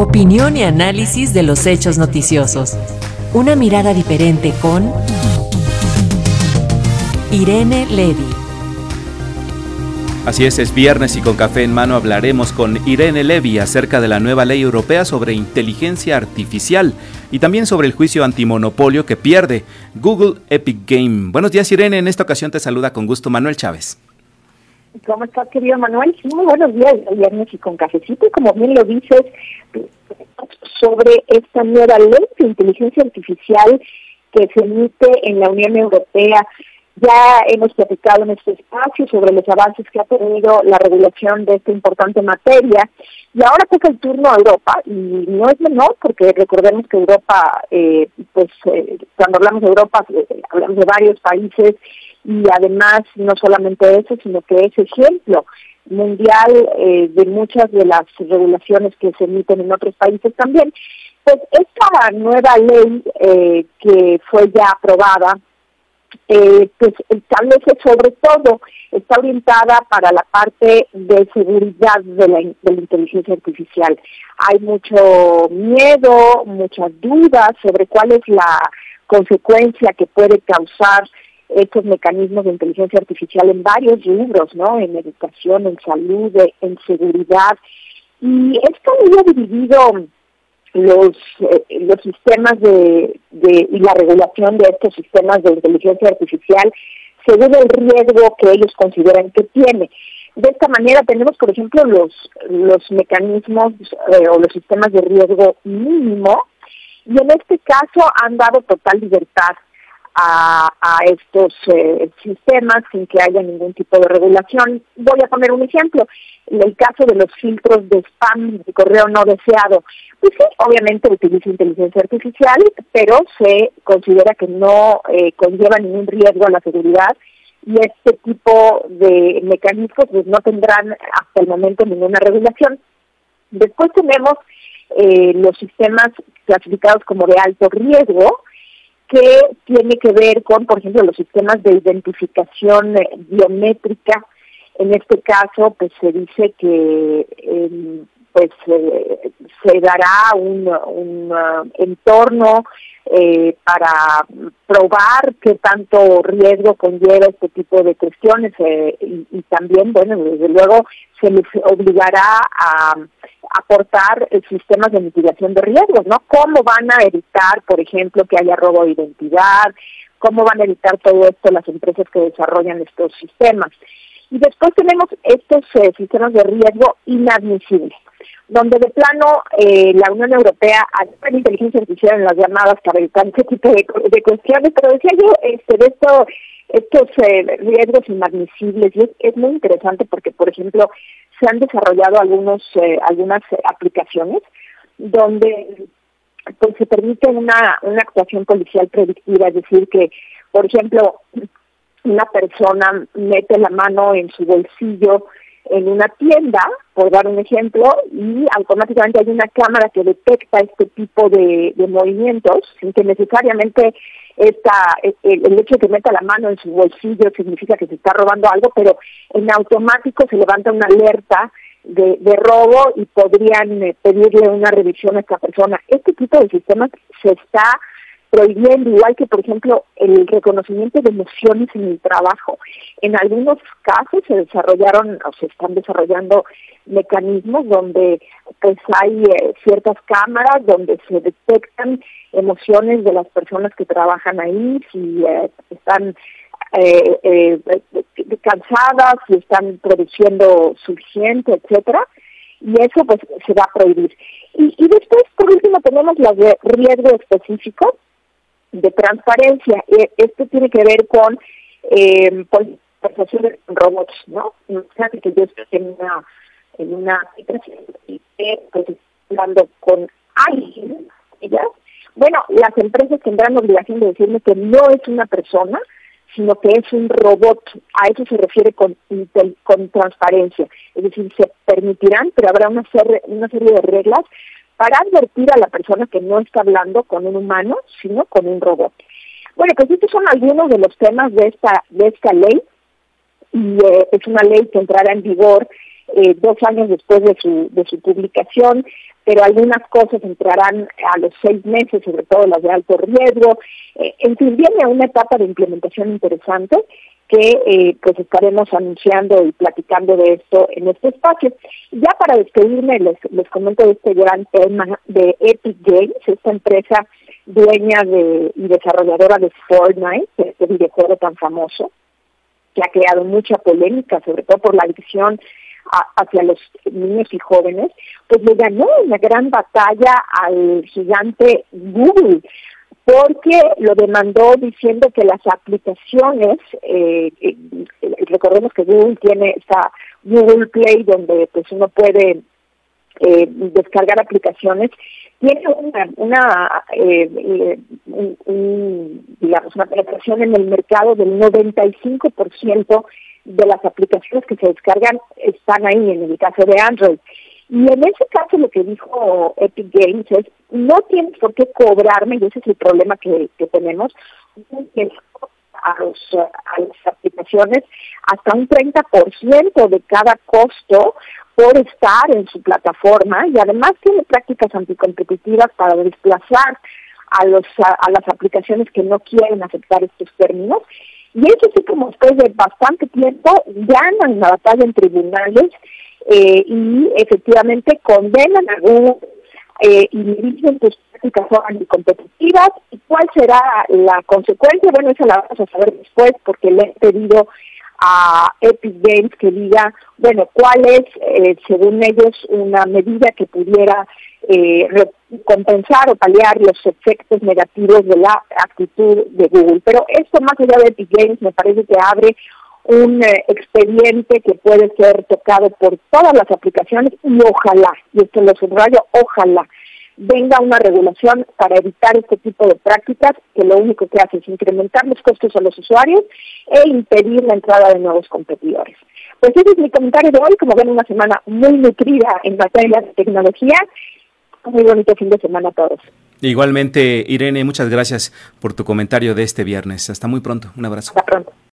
Opinión y análisis de los hechos noticiosos. Una mirada diferente con Irene Levy. Así es, es viernes y con café en mano hablaremos con Irene Levy acerca de la nueva ley europea sobre inteligencia artificial y también sobre el juicio antimonopolio que pierde Google Epic Game. Buenos días Irene, en esta ocasión te saluda con gusto Manuel Chávez. ¿Cómo estás, querido Manuel? muy buenos días, viernes y con cafecito. Como bien lo dices, sobre esta nueva ley de inteligencia artificial que se emite en la Unión Europea. Ya hemos platicado en este espacio sobre los avances que ha tenido la regulación de esta importante materia y ahora toca el turno a Europa y no es menor porque recordemos que Europa, eh, pues eh, cuando hablamos de Europa eh, hablamos de varios países y además no solamente eso, sino que es ejemplo mundial eh, de muchas de las regulaciones que se emiten en otros países también. Pues esta nueva ley eh, que fue ya aprobada, eh, pues establece sobre todo, está orientada para la parte de seguridad de la, de la inteligencia artificial. Hay mucho miedo, muchas dudas sobre cuál es la consecuencia que puede causar estos mecanismos de inteligencia artificial en varios libros, ¿no? En educación, en salud, en seguridad. Y esto ha dividido los eh, los sistemas de, de y la regulación de estos sistemas de inteligencia artificial según el riesgo que ellos consideran que tiene. De esta manera tenemos, por ejemplo, los los mecanismos eh, o los sistemas de riesgo mínimo y en este caso han dado total libertad a, estos eh, sistemas sin que haya ningún tipo de regulación. Voy a poner un ejemplo. En el caso de los filtros de spam de correo no deseado, pues sí, obviamente utiliza inteligencia artificial, pero se considera que no eh, conlleva ningún riesgo a la seguridad y este tipo de mecanismos pues no tendrán hasta el momento ninguna regulación. Después tenemos eh, los sistemas clasificados como de alto riesgo, que tiene que ver con, por ejemplo, los sistemas de identificación eh, biométrica. En este caso, pues se dice que em, pues eh, se dará un, un uh, entorno eh, para probar qué tanto riesgo conlleva este tipo de cuestiones eh, y, y, también, bueno, desde luego se les obligará a aportar sistemas de mitigación de riesgos, ¿no? ¿Cómo van a evitar, por ejemplo, que haya robo de identidad? ¿Cómo van a evitar todo esto las empresas que desarrollan estos sistemas? Y después tenemos estos eh, sistemas de riesgo inadmisibles, donde de plano eh, la Unión Europea la inteligencia artificial en las llamadas para evitar ese tipo de, cuestiones, pero decía yo, este, de esto estos eh, riesgos inadmisibles y es, muy interesante porque por ejemplo se han desarrollado algunos eh, algunas aplicaciones donde pues se permite una una actuación policial predictiva es decir que por ejemplo una persona mete la mano en su bolsillo en una tienda, por dar un ejemplo, y automáticamente hay una cámara que detecta este tipo de, de movimientos, sin que necesariamente esta, el, hecho de que meta la mano en su bolsillo significa que se está robando algo, pero en automático se levanta una alerta de, de robo y podrían eh, pedirle una revisión a esta persona. Este tipo de sistemas se está prohibiendo, igual que por ejemplo el reconocimiento de emociones en el trabajo. En algunos casos se desarrollaron o se están desarrollando mecanismos donde pues hay eh, ciertas cámaras donde se detectan emociones de las personas que trabajan ahí, si eh, están eh, eh, cansadas, si están produciendo suficiente, etcétera, y eso pues se va a prohibir. Y, y después, por último, tenemos las de riesgo específico, de transparencia. Esto tiene que ver con eh, con robots, ¿no? Fíjate que yo estoy en una en una y pues, hablando con alguien, ¿ya? Bueno, las empresas tendrán la obligación de decirme que no es una persona, sino que es un robot. A eso se refiere con, con transparencia. Es decir, se permitirán, pero habrá una serie, una serie de reglas para advertir a la persona que no está hablando con un humano, sino con un robot. Bueno, pues estos son algunos de los temas de esta de esta ley y eh, es una ley que entrará en vigor eh, dos años después de su, de su publicación, pero algunas cosas entrarán a los seis meses, sobre todo las de alto riesgo. Eh, en fin, viene una etapa de implementación interesante que eh, pues estaremos anunciando y platicando de esto en este espacio. Ya para despedirme les, les comento este gran tema de Epic Games, esta empresa dueña de, y desarrolladora de Fortnite, este videojuego tan famoso, que ha creado mucha polémica, sobre todo por la adicción hacia los niños y jóvenes, pues le ganó una gran batalla al gigante Google porque lo demandó diciendo que las aplicaciones, eh, eh, recordemos que Google tiene esta Google Play donde pues uno puede eh, descargar aplicaciones, tiene una, una digamos, una penetración en el mercado del 95% de las aplicaciones que se descargan están ahí, en el caso de Android. Y en ese caso lo que dijo Epic Games es, no tienes por qué cobrarme, y ese es el problema que, que tenemos, a, los, a las aplicaciones hasta un 30% de cada costo por estar en su plataforma y además tiene prácticas anticompetitivas para desplazar a, los, a las aplicaciones que no quieren aceptar estos términos y eso sí, como después de bastante tiempo, ganan la batalla en tribunales eh, y efectivamente condenan a Google eh, y dicen que sus prácticas son anticompetitivas. ¿Y cuál será la consecuencia? Bueno, eso la vamos a saber después porque le he pedido a Epic Games que diga, bueno, cuál es, eh, según ellos, una medida que pudiera eh, compensar o paliar los efectos negativos de la actitud de Google. Pero esto más allá de Epic Games me parece que abre un eh, expediente que puede ser tocado por todas las aplicaciones y ojalá, y esto lo subrayo, ojalá venga una regulación para evitar este tipo de prácticas que lo único que hace es incrementar los costos a los usuarios e impedir la entrada de nuevos competidores. Pues ese es mi comentario de hoy, como ven una semana muy nutrida en materia de tecnología. Muy bonito fin de semana a todos. Igualmente, Irene, muchas gracias por tu comentario de este viernes. Hasta muy pronto. Un abrazo. Hasta pronto.